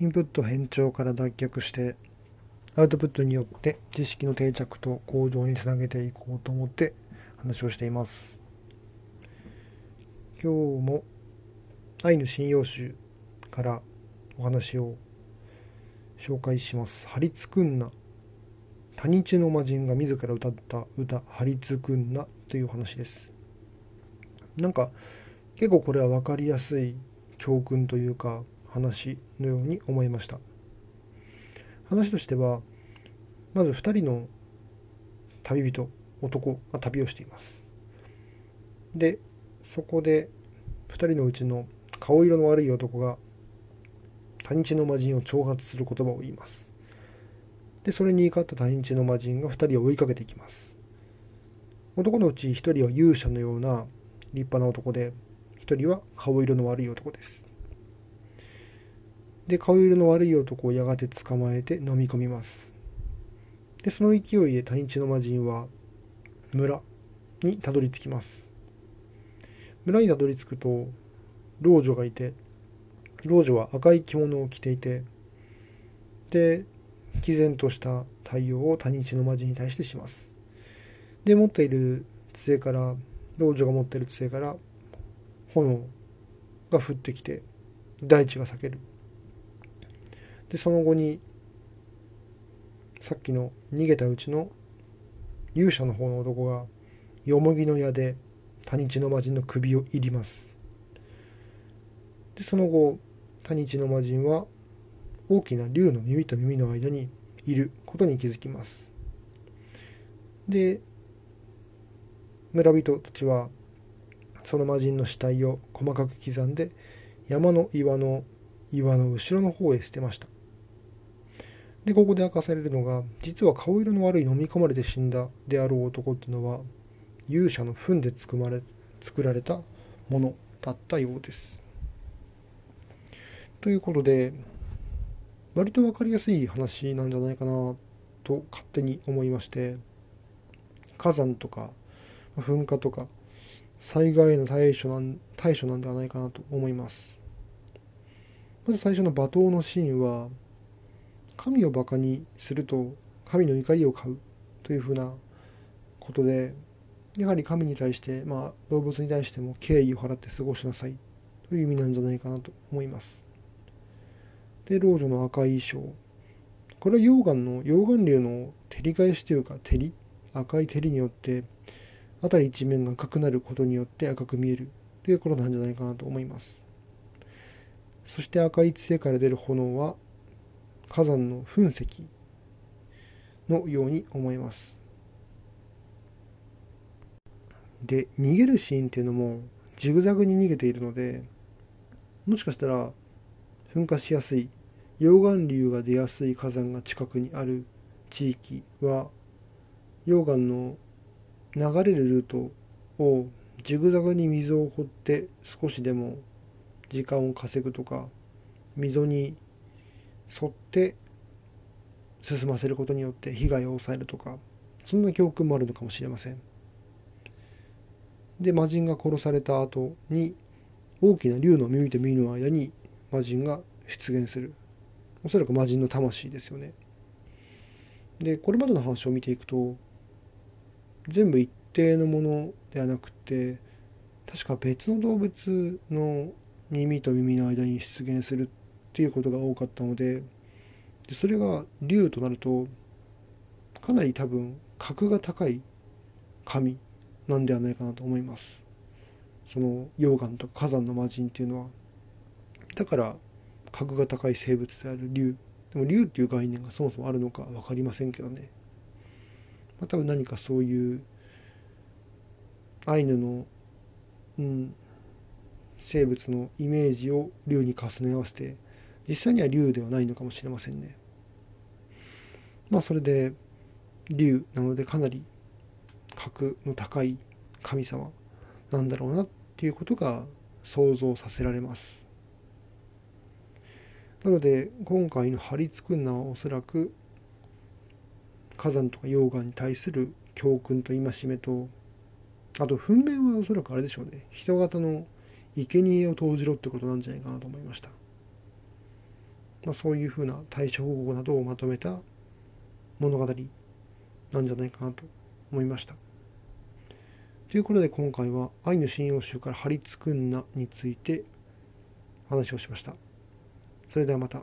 インプット変調から脱却してアウトプットによって知識の定着と向上につなげていこうと思って話をしています。今日もアイヌ信用集からお話を紹介します「ハリツクンナ」他日の魔人が自ら歌った歌「ハリツクンナ」という話です。なんか結構これは分かりやすい教訓というか話のように思いました。話としてはまず2人の旅人男が旅をしています。でそこで2人のうちの顔色の悪い男が他日の魔人を挑発する言葉を言います。でそれに怒った他日の魔人が2人を追いかけていきます。男のうち1人は勇者のような立派な男で1人は顔色の悪い男です。で顔色の悪い男をやがて捕まえて飲み込みます。でその勢いで他日の魔人は村にたどり着きます。村にたどり着くと老女がいて老女は赤い着物を着ていてで毅然とした対応を他日の魔人に対してします。で持っている杖から老女が持っている杖から炎が降ってきて大地が裂ける。でその後にさっきの逃げたうちの勇者の方の男がよもぎの矢で谷地の魔人の首を入ります。でその後谷地の魔人は大きな竜の耳と耳の間にいることに気づきます。で村人たちはその魔人の死体を細かく刻んで山の岩の岩の後ろの方へ捨てました。でここで明かされるのが実は顔色の悪い飲み込まれて死んだであろう男っていうのは勇者の糞で作まれ作られたものだったようです。ということで割と分かりやすい話なんじゃないかなと勝手に思いまして火山とか噴火とか災害への対処なん対処なんではないかなと思います。まず最初の罵倒のシーンは神をバカにすると神の怒りを買うというふうなことでやはり神に対して、まあ、動物に対しても敬意を払って過ごしなさい。という意味なんじゃないかなと思います。で老女の赤い衣装。これは溶岩の溶岩流の照り返しというか照り。赤い照りによって辺り一面が赤くなることによって赤く見える。ということなんじゃないかなと思います。そして赤い杖から出る炎は火山の噴石のように思います。で逃げるシーンっていうのもジグザグに逃げているのでもしかしたら噴火しやすい溶岩流が出やすい火山が近くにある地域は溶岩の流れるルートをジグザグに溝を掘って少しでも時間を稼ぐとか溝に沿って進ませることによって被害を抑えるとかそんな教訓もあるのかもしれません。で魔人が殺された後に大きな竜の耳と耳の間に魔人が出現する。おそらく魔人の魂ですよね。でこれまでの話を見ていくと全部一定のものではなくて確か別の動物の耳と耳の間に出現するっていうことが多かったのででそれが竜となるとかなり多分格が高い神なんではないかなと思います。その溶岩とか火山の魔人っていうのは。だから格が高い生物である竜。でも竜っていう概念がそもそもあるのか分かりませんけどね、まあ、多分何かそういうアイヌの、うん、生物のイメージを竜に重ね合わせて実際には竜ではないのかもしれませんね。まあそれで竜なのでかなり格の高い神様なんだろうなっていうことが想像させられます。なので今回の張り付くのはおそらく火山とか溶岩に対する教訓と戒めとあと噴面はおそらくあれでしょうね人型の生贄を投じろってことなんじゃないかなと思いました。まあ、そういうふうな対処方法などをまとめた物語なんじゃないかなと思いました。ということで今回は「愛の信用集から張り付くんな」について話をしました。それではまた。